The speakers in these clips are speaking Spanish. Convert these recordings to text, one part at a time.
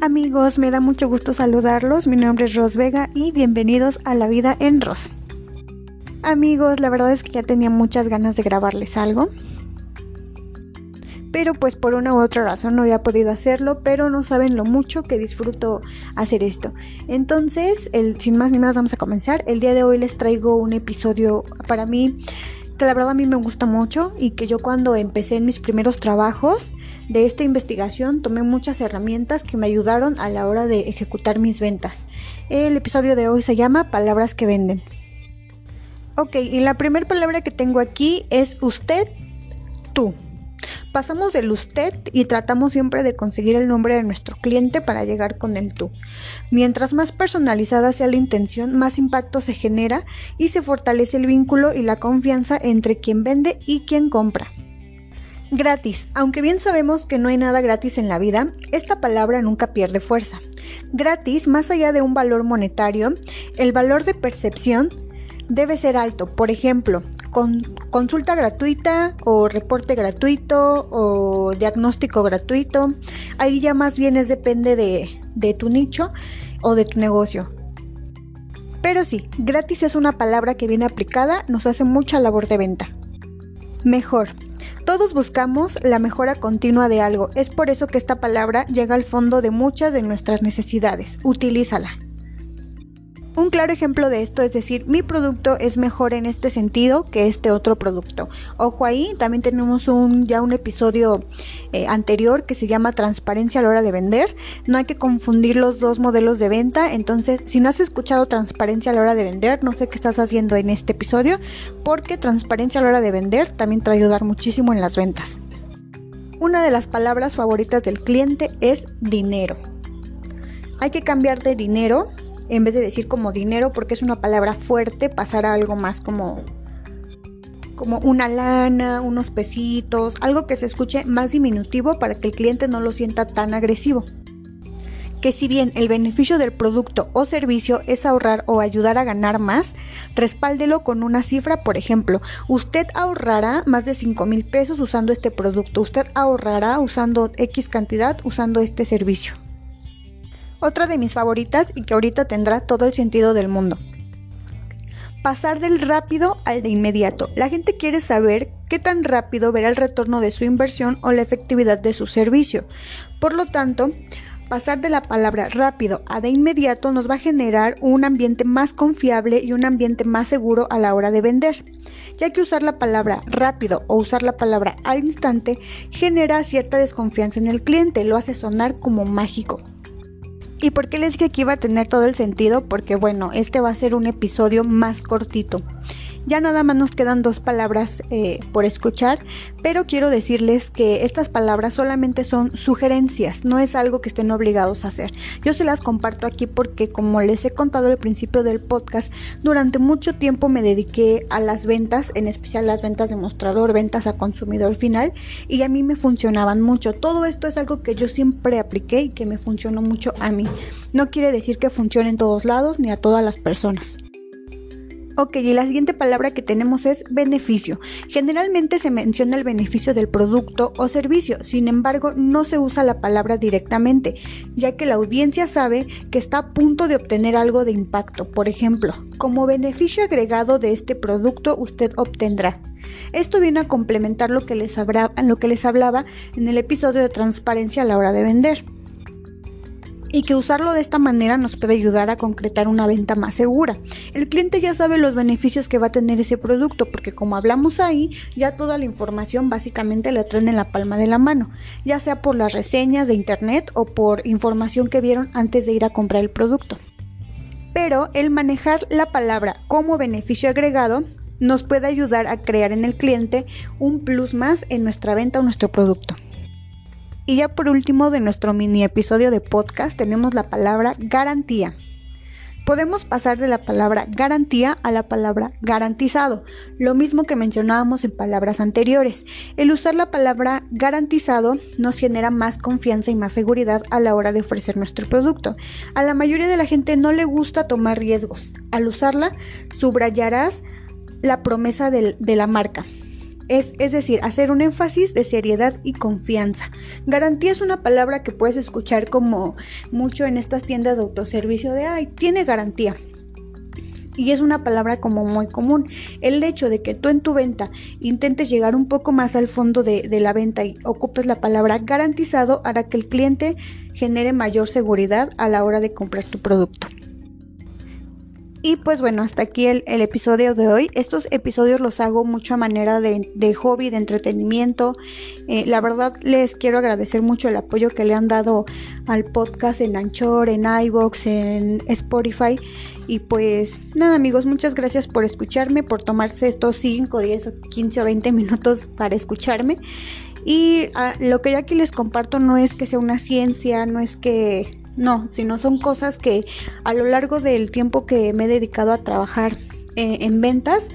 Amigos, me da mucho gusto saludarlos. Mi nombre es Ros Vega y bienvenidos a La Vida en Ros. Amigos, la verdad es que ya tenía muchas ganas de grabarles algo. Pero pues por una u otra razón no había podido hacerlo, pero no saben lo mucho que disfruto hacer esto. Entonces, sin más ni más vamos a comenzar. El día de hoy les traigo un episodio para mí que la verdad a mí me gusta mucho y que yo cuando empecé en mis primeros trabajos de esta investigación tomé muchas herramientas que me ayudaron a la hora de ejecutar mis ventas. El episodio de hoy se llama Palabras que venden. Ok, y la primera palabra que tengo aquí es usted, tú. Pasamos del usted y tratamos siempre de conseguir el nombre de nuestro cliente para llegar con el tú. Mientras más personalizada sea la intención, más impacto se genera y se fortalece el vínculo y la confianza entre quien vende y quien compra. Gratis. Aunque bien sabemos que no hay nada gratis en la vida, esta palabra nunca pierde fuerza. Gratis, más allá de un valor monetario, el valor de percepción debe ser alto. Por ejemplo, con consulta gratuita o reporte gratuito o diagnóstico gratuito. Ahí ya más bien es depende de, de tu nicho o de tu negocio. Pero sí, gratis es una palabra que viene aplicada, nos hace mucha labor de venta. Mejor. Todos buscamos la mejora continua de algo. Es por eso que esta palabra llega al fondo de muchas de nuestras necesidades. Utilízala. Un claro ejemplo de esto es decir, mi producto es mejor en este sentido que este otro producto. Ojo ahí, también tenemos un, ya un episodio eh, anterior que se llama transparencia a la hora de vender. No hay que confundir los dos modelos de venta. Entonces, si no has escuchado transparencia a la hora de vender, no sé qué estás haciendo en este episodio, porque transparencia a la hora de vender también te va a ayudar muchísimo en las ventas. Una de las palabras favoritas del cliente es dinero. Hay que cambiar de dinero en vez de decir como dinero porque es una palabra fuerte, pasar a algo más como como una lana, unos pesitos, algo que se escuche más diminutivo para que el cliente no lo sienta tan agresivo. Que si bien el beneficio del producto o servicio es ahorrar o ayudar a ganar más, respáldelo con una cifra, por ejemplo, usted ahorrará más de 5 mil pesos usando este producto, usted ahorrará usando X cantidad usando este servicio. Otra de mis favoritas y que ahorita tendrá todo el sentido del mundo. Pasar del rápido al de inmediato. La gente quiere saber qué tan rápido verá el retorno de su inversión o la efectividad de su servicio. Por lo tanto, pasar de la palabra rápido a de inmediato nos va a generar un ambiente más confiable y un ambiente más seguro a la hora de vender, ya que usar la palabra rápido o usar la palabra al instante genera cierta desconfianza en el cliente, lo hace sonar como mágico. ¿Y por qué les dije que iba a tener todo el sentido? Porque bueno, este va a ser un episodio más cortito. Ya nada más nos quedan dos palabras eh, por escuchar, pero quiero decirles que estas palabras solamente son sugerencias, no es algo que estén obligados a hacer. Yo se las comparto aquí porque como les he contado al principio del podcast, durante mucho tiempo me dediqué a las ventas, en especial las ventas de mostrador, ventas a consumidor final, y a mí me funcionaban mucho. Todo esto es algo que yo siempre apliqué y que me funcionó mucho a mí. No quiere decir que funcione en todos lados ni a todas las personas. Ok, y la siguiente palabra que tenemos es beneficio. Generalmente se menciona el beneficio del producto o servicio, sin embargo no se usa la palabra directamente, ya que la audiencia sabe que está a punto de obtener algo de impacto. Por ejemplo, como beneficio agregado de este producto usted obtendrá. Esto viene a complementar lo que les, lo que les hablaba en el episodio de transparencia a la hora de vender y que usarlo de esta manera nos puede ayudar a concretar una venta más segura. El cliente ya sabe los beneficios que va a tener ese producto porque como hablamos ahí, ya toda la información básicamente la traen en la palma de la mano, ya sea por las reseñas de internet o por información que vieron antes de ir a comprar el producto. Pero el manejar la palabra como beneficio agregado nos puede ayudar a crear en el cliente un plus más en nuestra venta o nuestro producto. Y ya por último de nuestro mini episodio de podcast tenemos la palabra garantía. Podemos pasar de la palabra garantía a la palabra garantizado, lo mismo que mencionábamos en palabras anteriores. El usar la palabra garantizado nos genera más confianza y más seguridad a la hora de ofrecer nuestro producto. A la mayoría de la gente no le gusta tomar riesgos. Al usarla, subrayarás la promesa de, la marca Es, es, decir, hacer un énfasis de seriedad y confianza. Garantía es una palabra que puedes escuchar como mucho en estas tiendas de autoservicio de, ay, tiene garantía y es una palabra como muy común. El hecho de que tú en tu venta intentes llegar un poco más al fondo de, la venta y ocupes la palabra garantizado hará que el cliente genere mayor seguridad a la hora de comprar tu producto. Y pues bueno, hasta aquí el, episodio de hoy. Estos episodios los hago mucho a manera de, hobby, de entretenimiento. Eh, la verdad les quiero agradecer mucho el apoyo que le han dado al podcast en Anchor, en iVoox, en Spotify. Y pues nada amigos, muchas gracias por escucharme, por tomarse estos 5, 10, 15 o 20 minutos para escucharme. Y ah, lo que yo aquí les comparto no es que sea una ciencia, no es que no, sino son cosas que a lo largo del tiempo que me he dedicado a trabajar eh, en ventas,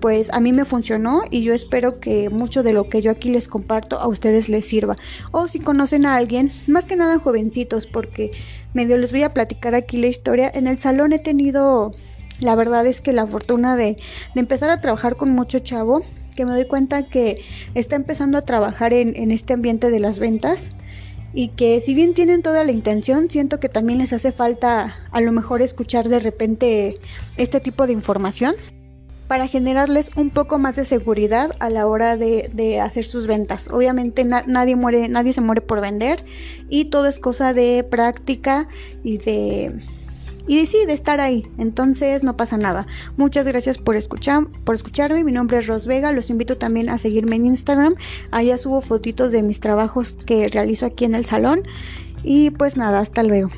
pues a mí me funcionó y yo espero que mucho de lo que yo aquí les comparto a ustedes les sirva. O si conocen a alguien, más que nada jovencitos, porque medio les voy a platicar aquí la historia. En el salón he tenido, la verdad es que la fortuna de, de empezar a trabajar con mucho chavo, que me doy cuenta que está empezando a trabajar en, en este ambiente de las ventas y que si bien tienen toda la intención, siento que también les hace falta a lo mejor escuchar de repente este tipo de información para generarles un poco más de seguridad a la hora de, hacer sus ventas. Obviamente nadie muere, nadie se muere por vender y todo es cosa de práctica y de y sí, de estar ahí. Entonces no pasa nada. Muchas gracias por, escuchar, por escucharme. Mi nombre es Ros Vega. Los invito también a seguirme en Instagram. Allá subo fotitos de mis trabajos que realizo aquí en el salón. Y pues nada, hasta luego.